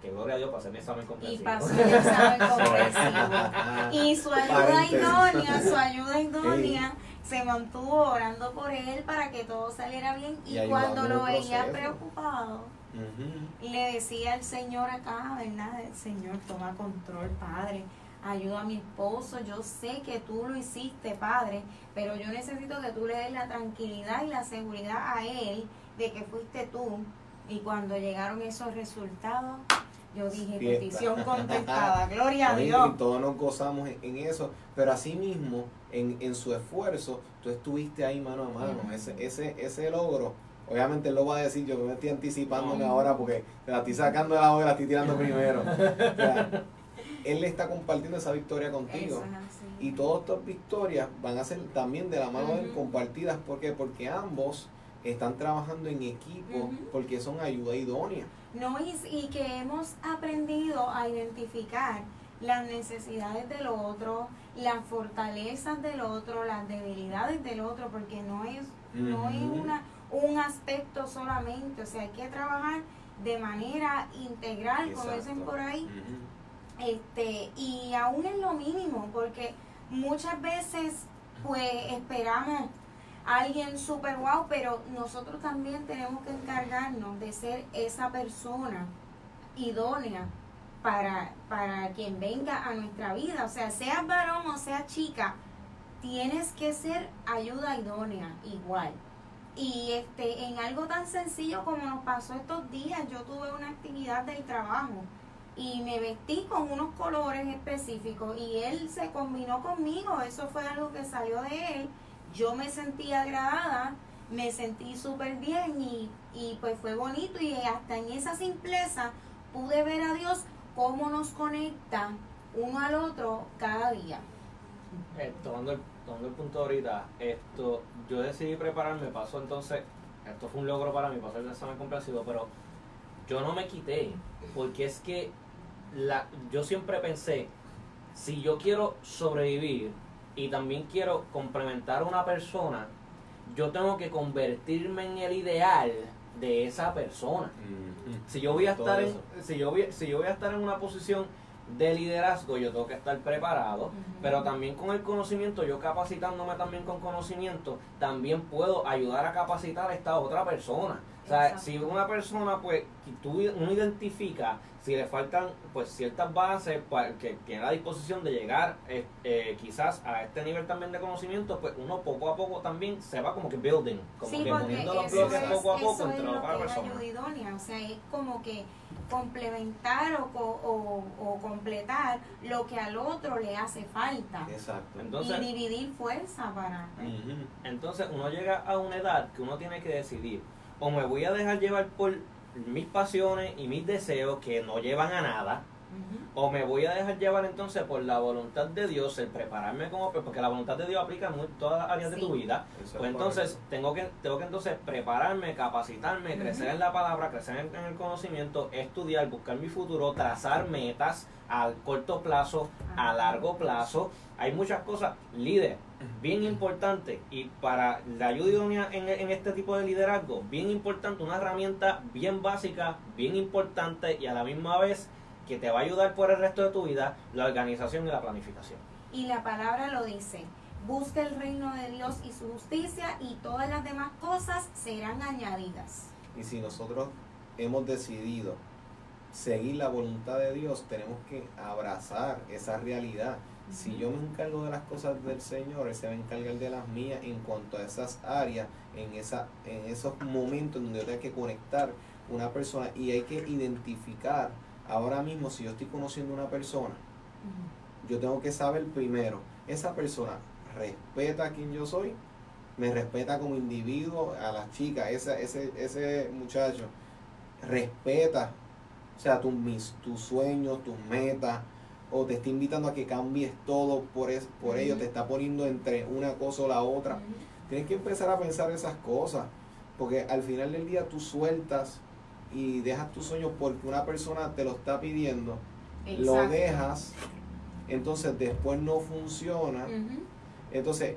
Que gloria a Dios pasé mi examen Y comprensivo. pasó el examen comprensivo. Y su ayuda idónea, su ayuda idónea, se mantuvo orando por él para que todo saliera bien. Y, Y cuando lo veía preocupado, le decía al Señor acá, ¿verdad? Señor, toma control, Padre. Ayuda a mi esposo. Yo sé que tú lo hiciste, Padre, pero yo necesito que tú le des la tranquilidad y la seguridad a él de que fuiste tú. Y cuando llegaron esos resultados, yo dije, Fiesta. petición contestada. Gloria a Dios. Y todos nos gozamos en, en eso, pero así mismo, en, en su esfuerzo, tú estuviste ahí mano a mano. Ese, ese, ese logro, obviamente él lo va a decir, yo me estoy anticipándome Ujú. ahora porque te la estoy sacando de la hoja y la estoy tirando primero. O sea, él está compartiendo esa victoria contigo. Es. Y todas estas victorias van a ser también de la mano de él compartidas. ¿Por qué? Porque ambos están trabajando en equipo, porque son ayuda idónea. No, y, y que hemos aprendido a identificar las necesidades del otro, las fortalezas del otro, las debilidades del otro, porque no es, no es una, un aspecto solamente, o sea, hay que trabajar de manera integral, como dicen Exacto. por ahí, este, y aún es lo mínimo, porque muchas veces pues esperamos alguien super guau, pero nosotros también tenemos que encargarnos de ser esa persona idónea para, para quien venga a nuestra vida. O sea, seas varón o seas chica, tienes que ser ayuda idónea igual. Y este, en algo tan sencillo como nos pasó estos días, yo tuve una actividad del trabajo y me vestí con unos colores específicos y él se combinó conmigo, eso fue algo que salió de él, yo me sentí agradada, me sentí súper bien y, y pues fue bonito y hasta en esa simpleza pude ver a Dios cómo nos conecta uno al otro cada día. Eh, tomando, el, tomando el punto ahorita, esto, yo decidí prepararme, pasó entonces, esto fue un logro para mí, pasar el examen comprensivo, pero yo no me quité, porque es que la, yo siempre pensé, si yo quiero sobrevivir y también quiero complementar a una persona, yo tengo que convertirme en el ideal de esa persona. Ujú. Si yo voy a Todo estar en, si yo voy, si yo voy a estar en una posición de liderazgo yo tengo que estar preparado, pero también con el conocimiento, yo capacitándome también con conocimiento, también puedo ayudar a capacitar a esta otra persona. O sea, Exacto. si una persona, pues, que tú, uno identifica si le faltan, pues, ciertas bases para que tiene la disposición de llegar, eh, eh, quizás a este nivel también de conocimiento, pues, uno poco a poco también se va como que building, como Sí, que poniendo los bloques es, poco a poco eso es entre lo la cada persona. ayuda idónea, o sea, es como que complementar o, co- o, o completar lo que al otro le hace falta Exacto. Entonces- y dividir fuerza para... Entonces uno llega a una edad que uno tiene que decidir, o me voy a dejar llevar por mis pasiones y mis deseos que no llevan a nada, o me voy a dejar llevar entonces por la voluntad de Dios, el prepararme como, porque la voluntad de Dios aplica en todas las áreas de tu vida, Eso pues entonces correcto. tengo que, tengo que entonces prepararme, capacitarme, crecer en la palabra, crecer en, en el conocimiento, estudiar, buscar mi futuro, trazar metas a corto plazo, a largo plazo. Hay muchas cosas, líder, bien importante, y para la ayuda idónea en, en este tipo de liderazgo, bien importante, una herramienta bien básica, bien importante y a la misma vez que te va a ayudar por el resto de tu vida, la organización y la planificación. Y la palabra lo dice, busca el reino de Dios y su justicia y todas las demás cosas serán añadidas. Y si nosotros hemos decidido seguir la voluntad de Dios, tenemos que abrazar esa realidad. Si yo me encargo de las cosas del Señor, Él se va a encargar de las mías en cuanto a esas áreas, en, esa, en esos momentos donde yo tengo que conectar una persona y hay que identificar ahora mismo si yo estoy conociendo una persona, yo tengo que saber primero, esa persona respeta a quien yo soy, me respeta como individuo, a las chicas, ese, ese, ese muchacho, respeta, o sea, tus, mis, tus sueños, tus metas, o te está invitando a que cambies todo por, es, por ello, te está poniendo entre una cosa o la otra. Tienes que empezar a pensar esas cosas, porque al final del día tú sueltas y dejas tus sueños porque una persona te lo está pidiendo, lo dejas, entonces después no funciona, entonces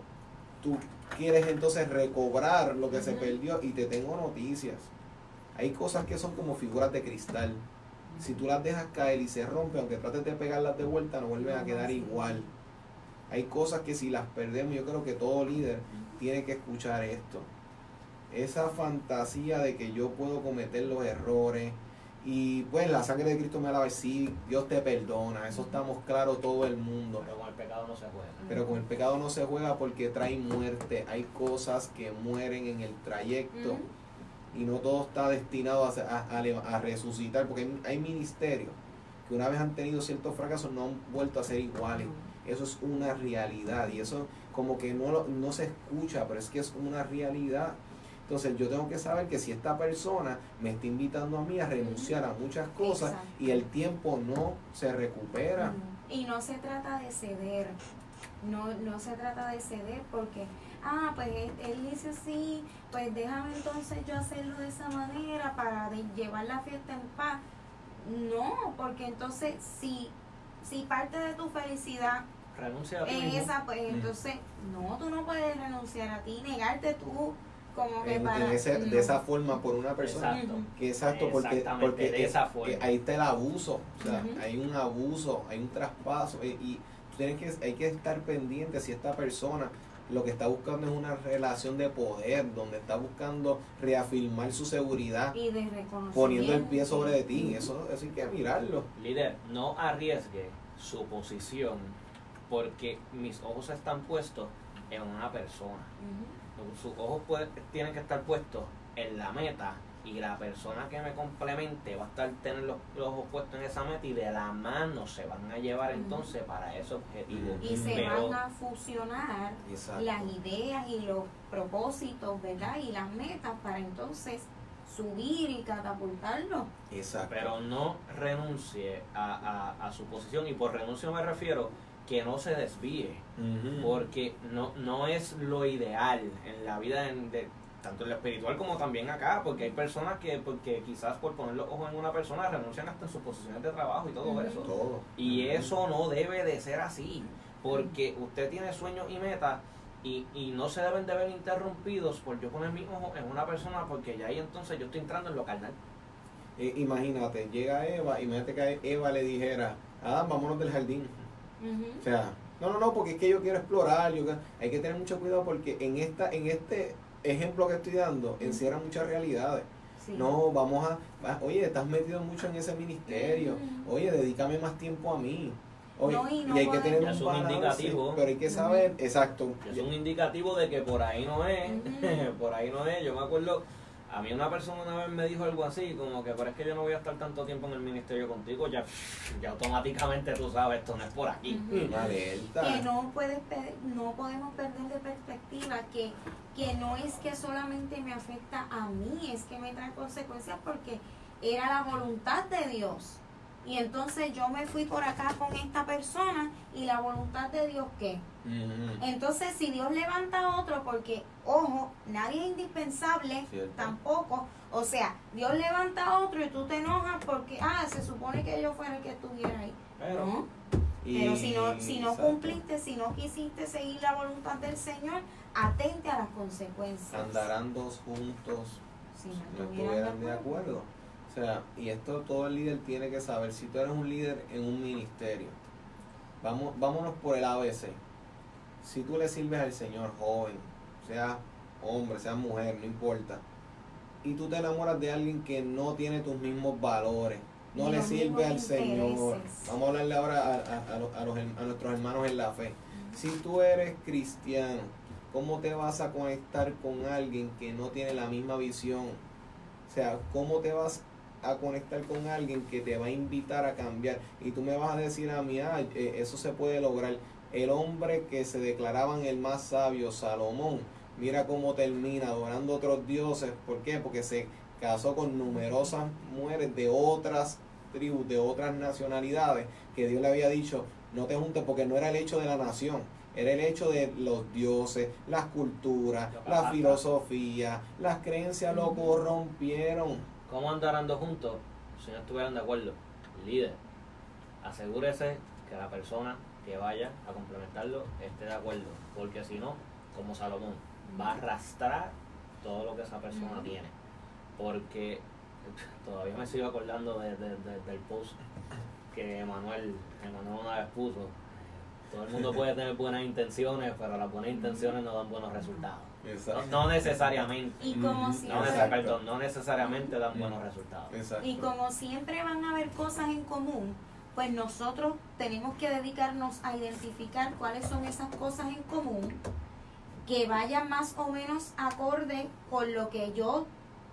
tú quieres entonces recobrar lo que se perdió y te tengo noticias. Hay cosas que son como figuras de cristal. Si tú las dejas caer y se rompen, aunque trates de pegarlas de vuelta, no vuelven a quedar sí. igual. Hay cosas que si las perdemos, yo creo que todo líder tiene que escuchar esto. Esa fantasía de que yo puedo cometer los errores y pues la sangre de Cristo me alaba, sí, Dios te perdona, eso estamos claros todo el mundo. Pero con el pecado no se juega. Pero con el pecado no se juega porque trae muerte. Hay cosas que mueren en el trayecto. Y no todo está destinado a, a- a resucitar. Porque hay, hay ministerios que una vez han tenido ciertos fracasos no han vuelto a ser iguales. Eso es una realidad y eso como que no, lo- no se escucha, pero es que es una realidad. Entonces yo tengo que saber que si esta persona me está invitando a mí a renunciar a muchas cosas Exacto. y el tiempo no se recupera. Y no se trata de ceder, no, no se trata de ceder porque, ah, pues él, él dice así, pues déjame entonces yo hacerlo de esa manera para de- llevar la fiesta en paz. No, porque entonces si, si parte de tu felicidad Renuncia a ti es mismo. esa, pues Mm. entonces, no, tú no puedes renunciar a ti, negarte tú como que En- para... en ese- no. de esa forma por una persona. Exacto. Que exacto, porque, porque de es- esa forma. eh, ahí está el abuso, o sea, hay un abuso, hay un traspaso eh, y tú tienes que, hay que estar pendiente si esta persona lo que está buscando es una relación de poder, donde está buscando reafirmar su seguridad, Y de reconocimiento. poniendo el pie sobre de ti, eso, eso hay que mirarlo. Líder, no arriesgue su posición porque mis ojos están puestos en una persona. Sus ojos pueden- tienen que estar puestos en la meta y la persona que me complemente va a estar tener los, los ojos puestos en esa meta y de la mano se van a llevar entonces para ese objetivo. Y se Pero- van a fusionar Exacto. las ideas y los propósitos, ¿verdad? Y las metas para entonces subir y catapultarlo. Exacto. pero no renuncie a, a- a su posición y por renuncio me refiero que no se desvíe porque no, no es lo ideal en la vida de, tanto en lo espiritual como también acá porque hay personas que porque quizás por poner los ojos en una persona renuncian hasta en sus posiciones de trabajo y todo eso. Todo. y eso no debe de ser así porque usted tiene sueños y metas y, y no se deben de ver interrumpidos por yo poner mis ojos en una persona porque ya ahí entonces yo estoy entrando en lo carnal. Eh, imagínate, llega Eva, imagínate que Eva le dijera, Adán, vámonos del jardín. O sea, no, no, no, porque es que yo quiero explorar, yo, hay que tener mucho cuidado porque en esta, en este ejemplo que estoy dando, encierra muchas realidades. Sí. No, vamos a, va- oye, estás metido mucho en ese ministerio, oye, dedícame más tiempo a mí. Oye, No, y hay que tener un balance, indicativo. pero hay que saber, exacto. Es un indicativo de que por ahí no es, por ahí no es. Yo me acuerdo, a mí una persona una vez me dijo algo así, como que, pero es que yo no voy a estar tanto tiempo en el ministerio contigo, ya, ya automáticamente tú sabes, esto no es por aquí. Alerta. que no puedes no podemos perder de perspectiva que, que no es que solamente me afecta a mí, es que me trae consecuencias porque era la voluntad de Dios. Y entonces yo me fui por acá con esta persona y la voluntad de Dios qué? Entonces si Dios levanta a otro, porque ojo, nadie es indispensable Cierto. tampoco, o sea, Dios levanta a otro y tú te enojas porque, ah, se supone que yo fuera el que estuviera ahí. Pero, No, Y- pero si no, si no exacto. cumpliste, si no quisiste seguir la voluntad del Señor, atente a las consecuencias. Andarán dos juntos Si no no estuvieran de acuerdo. O sea, y esto todo el líder tiene que saber. Si tú eres un líder en un ministerio, vamos, vámonos por el ABC. Si tú le sirves al Señor joven, sea hombre, sea mujer, no importa, y tú te enamoras de alguien que no tiene tus mismos valores, no le sirve al Señor, vamos a hablarle ahora a, a- a los- a los a nuestros hermanos en la fe. Si tú eres cristiano, ¿cómo te vas a conectar con alguien que no tiene la misma visión? O sea, ¿cómo te vas a conectar con alguien que te va a invitar a cambiar? Y tú me vas a decir a mí, ah, eso se puede lograr. El hombre que se declaraban el más sabio, Salomón, mira cómo termina adorando otros dioses. ¿Por qué? Porque se casó con numerosas mujeres de otras tribus, de otras nacionalidades, que Dios le había dicho, no te juntes porque no era el hecho de la nación, era el hecho de los dioses, las culturas, la filosofía, las creencias lo corrompieron. ¿cómo andarán dos juntos si no estuvieran de acuerdo? Líder, asegúrese que la persona que vaya a complementarlo esté de acuerdo, porque si no, como Salomón, va a arrastrar todo lo que esa persona tiene. Porque todavía me sigo acordando de- de- de- del post que Emanuel, Emanuel una vez puso. Todo el mundo puede tener buenas intenciones, pero las buenas intenciones no dan buenos resultados. No, no necesariamente. Y como siempre, No, perdón, no necesariamente dan buenos resultados. Exacto. y como siempre van a haber cosas en común, pues nosotros tenemos que dedicarnos a identificar cuáles son esas cosas en común que vayan más o menos acorde con lo que yo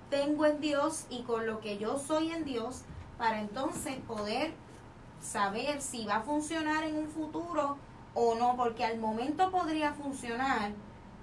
tengo en Dios y con lo que yo soy en Dios para entonces poder saber si va a funcionar en un futuro o no, porque al momento podría funcionar,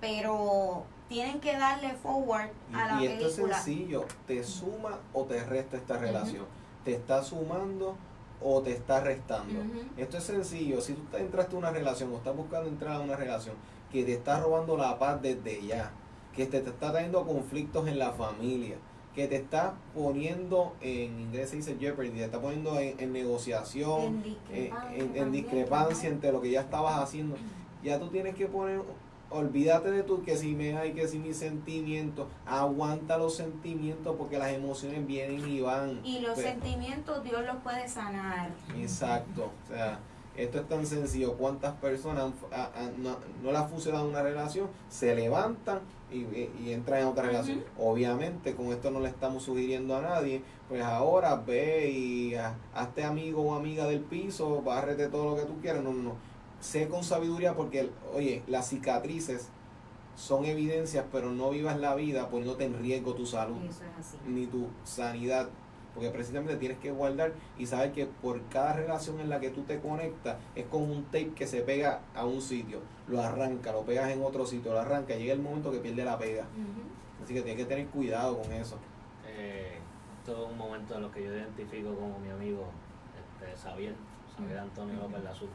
pero tienen que darle forward a la Y, y esto es sencillo, ¿te suma o te resta esta relación? ¿Te está sumando o te está restando? Esto es sencillo, si tú te- entraste a una relación o estás buscando entrar a una relación que te está robando la paz desde ya, que te, te está trayendo conflictos en la familia, que te está poniendo, en inglés se dice jeopardy, te está poniendo en, en negociación, En discrepancia en- en también, discrepancia ¿no? entre lo que ya estabas haciendo. Ya tú tienes que poner, olvídate de tú que si me hay, que si mis sentimientos, aguanta los sentimientos porque las emociones vienen y van. Y los sentimientos Dios los puede sanar. Exacto, o sea, esto es tan sencillo. ¿Cuántas personas a- a- no, no le ha funcionado una relación? Se levantan y, y- entran en otra relación. Obviamente, con esto no le estamos sugiriendo a nadie, pues ahora ve y ha- hazte amigo o amiga del piso, bárrete todo lo que tú quieras. No, no, no. Sé con sabiduría porque, oye, las cicatrices son evidencias, pero no vivas la vida poniéndote en riesgo tu salud Eso es así. ni tu sanidad. Porque precisamente tienes que guardar y saber que por cada relación en la que tú te conectas es como un tape que se pega a un sitio. Lo arranca, lo pegas en otro sitio, lo arranca. Llega el momento que pierde la pega. Así que tienes que tener cuidado con eso. Eh, esto es un momento en lo que yo identifico como mi amigo este, Xavier, Xavier Antonio López Lazú.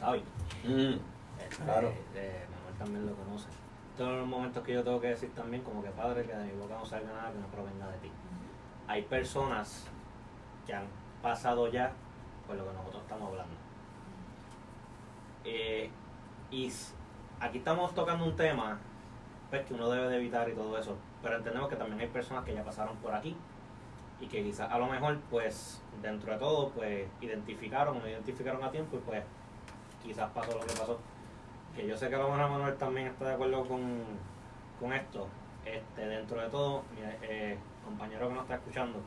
Xavi, este, Claro. eh, Manuel también lo conoce. Estos son los momentos que yo tengo que decir también, como que padre, que de mi boca no salga nada que no provenga de ti. Hay personas que han pasado ya por lo que nosotros estamos hablando. Eh, y aquí estamos tocando un tema pues, que uno debe de evitar y todo eso, pero entendemos que también hay personas que ya pasaron por aquí y que quizás a lo mejor pues dentro de todo pues identificaron, no identificaron a tiempo y pues quizás pasó lo que pasó. Que yo sé que mejor Manuel también está de acuerdo con, con esto. Este, dentro de todo, mi eh, compañero que nos está escuchando,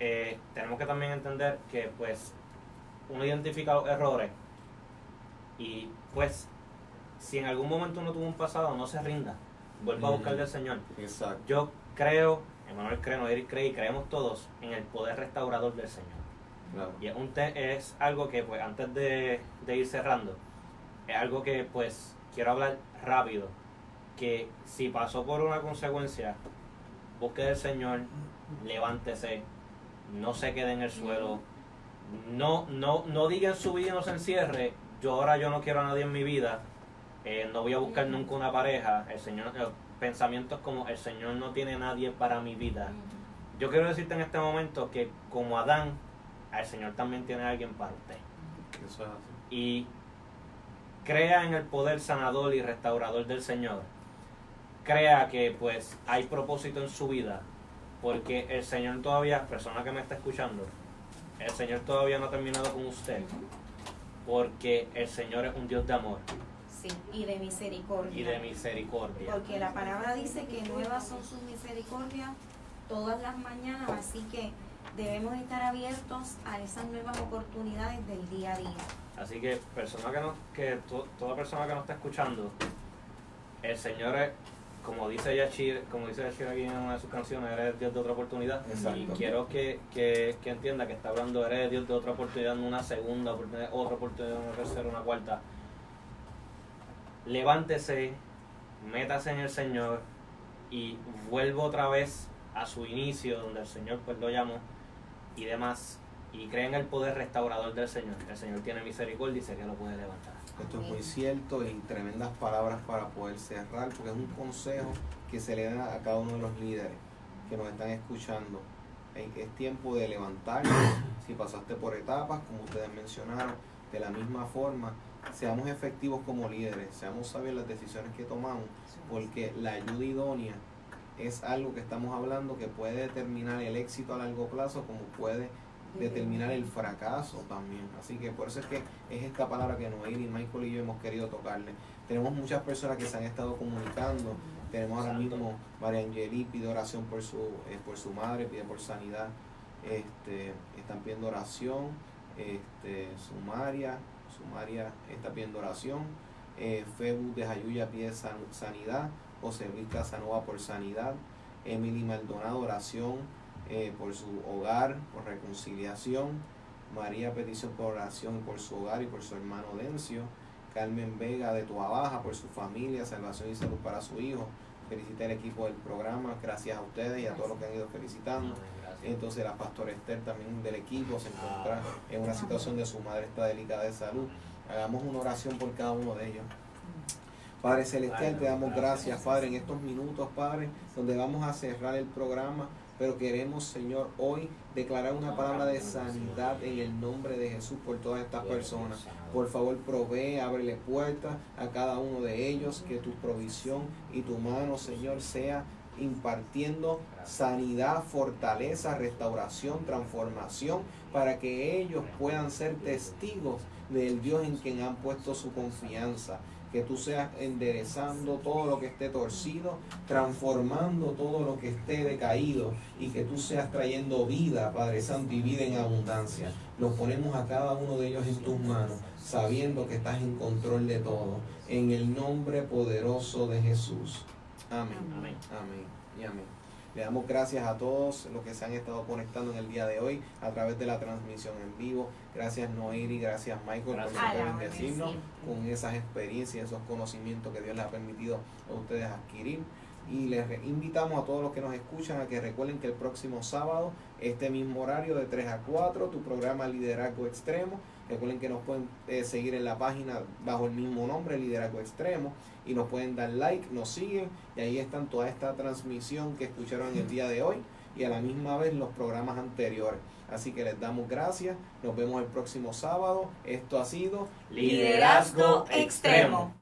eh, tenemos que también entender que pues uno identifica los errores y pues si en algún momento uno tuvo un pasado, no se rinda, vuelva a buscar del Señor. Exacto. Yo creo, Emanuel cree, no Eric cree y creemos todos en el poder restaurador del Señor. Claro. Y es, un te- es algo que, pues, antes de, de ir cerrando, es algo que, pues, quiero hablar rápido. Que si pasó por una consecuencia, busque del Señor, levántese, no se quede en el suelo, no, no, no diga en su vida y no se encierre, yo ahora yo no quiero a nadie en mi vida, eh, no voy a buscar nunca una pareja, el Señor, eh, pensamientos como el Señor no tiene nadie para mi vida. Yo quiero decirte en este momento que como Adán, el Señor también tiene alguien para usted. Eso es así. Y crea en el poder sanador y restaurador del Señor. Crea que pues hay propósito en su vida. Porque el Señor todavía, persona que me está escuchando, el Señor todavía no ha terminado con usted. Porque el Señor es un Dios de amor Sí, y de misericordia. y de misericordia. Porque la palabra dice que nuevas son sus misericordias todas las mañanas, así que debemos estar abiertos a esas nuevas oportunidades del día a día. Así que persona que no, que to- toda persona que nos está escuchando, el Señor es, como dice Yashir, como dice Yashir aquí en una de sus canciones, eres Dios de otra oportunidad. Exacto. Y quiero que, que, que entienda que está hablando, eres Dios de otra oportunidad, no una segunda oportunidad, otra oportunidad, una tercera, una cuarta. Levántese, métase en el Señor y vuelva otra vez a su inicio, donde el Señor pues lo llamó y demás. Y cree en el poder restaurador del Señor. El Señor tiene misericordia y sé que lo puede levantar. Esto es muy cierto y tremendas palabras para poder cerrar, porque es un consejo que se le da a cada uno de los líderes que nos están escuchando. Es tiempo de levantarse, si pasaste por etapas, como ustedes mencionaron, de la misma forma, seamos efectivos como líderes, seamos sabios en las decisiones que tomamos, porque la ayuda idónea es algo que estamos hablando que puede determinar el éxito a largo plazo como puede determinar el fracaso también. Así que por eso es que es esta palabra que Noel y Michael y yo hemos querido tocarle. Tenemos muchas personas que se han estado comunicando. Tenemos ahora mismo María Angeli pide oración por su, eh, por su madre, pide por sanidad. Este, están pidiendo oración. Este, Sumaria, Sumaria está pidiendo oración. Eh, Febu de Jayuya pide san- sanidad. José Luis Casanova por sanidad. Emily Maldonado, oración eh, por su hogar, por reconciliación. María petición por oración por su hogar y por su hermano Dencio. Carmen Vega de Tuabaja por su familia, salvación y salud para su hijo. Felicita al equipo del programa, gracias a ustedes y a todos los que han ido felicitando. Entonces la pastora Esther también del equipo se encuentra en una situación de su madre está delicada de salud. Hagamos una oración por cada uno de ellos. Padre Celestial, te damos gracias, Padre, en estos minutos, Padre, donde vamos a cerrar el programa, pero queremos, Señor, hoy declarar una palabra de sanidad en el nombre de Jesús por todas estas personas. Por favor, provee, ábrele puertas a cada uno de ellos, que tu provisión y tu mano, Señor, sea impartiendo sanidad, fortaleza, restauración, transformación, para que ellos puedan ser testigos del Dios en quien han puesto su confianza. Que tú seas enderezando todo lo que esté torcido, transformando todo lo que esté decaído y que tú seas trayendo vida, Padre Santo, y vida en abundancia. Los ponemos a cada uno de ellos en tus manos, sabiendo que estás en control de todo. En el nombre poderoso de Jesús. Amén. Amén. Amén y amén. Le damos gracias a todos los que se han estado conectando en el día de hoy a través de la transmisión en vivo. Gracias Noiri, gracias Michael Gracias. por siempre bendecirnos con esas experiencias, esos conocimientos que Dios les ha permitido a ustedes adquirir. Y les invitamos a todos los que nos escuchan a que recuerden que el próximo sábado, este mismo horario de 3 a 4, tu programa Liderazgo Extremo. Recuerden que nos pueden eh, seguir en la página bajo el mismo nombre, Liderazgo Extremo, y nos pueden dar like, nos siguen, y ahí están toda esta transmisión que escucharon el día de hoy y a la misma vez los programas anteriores. Así que les damos gracias, nos vemos el próximo sábado. Esto ha sido Liderazgo extremo.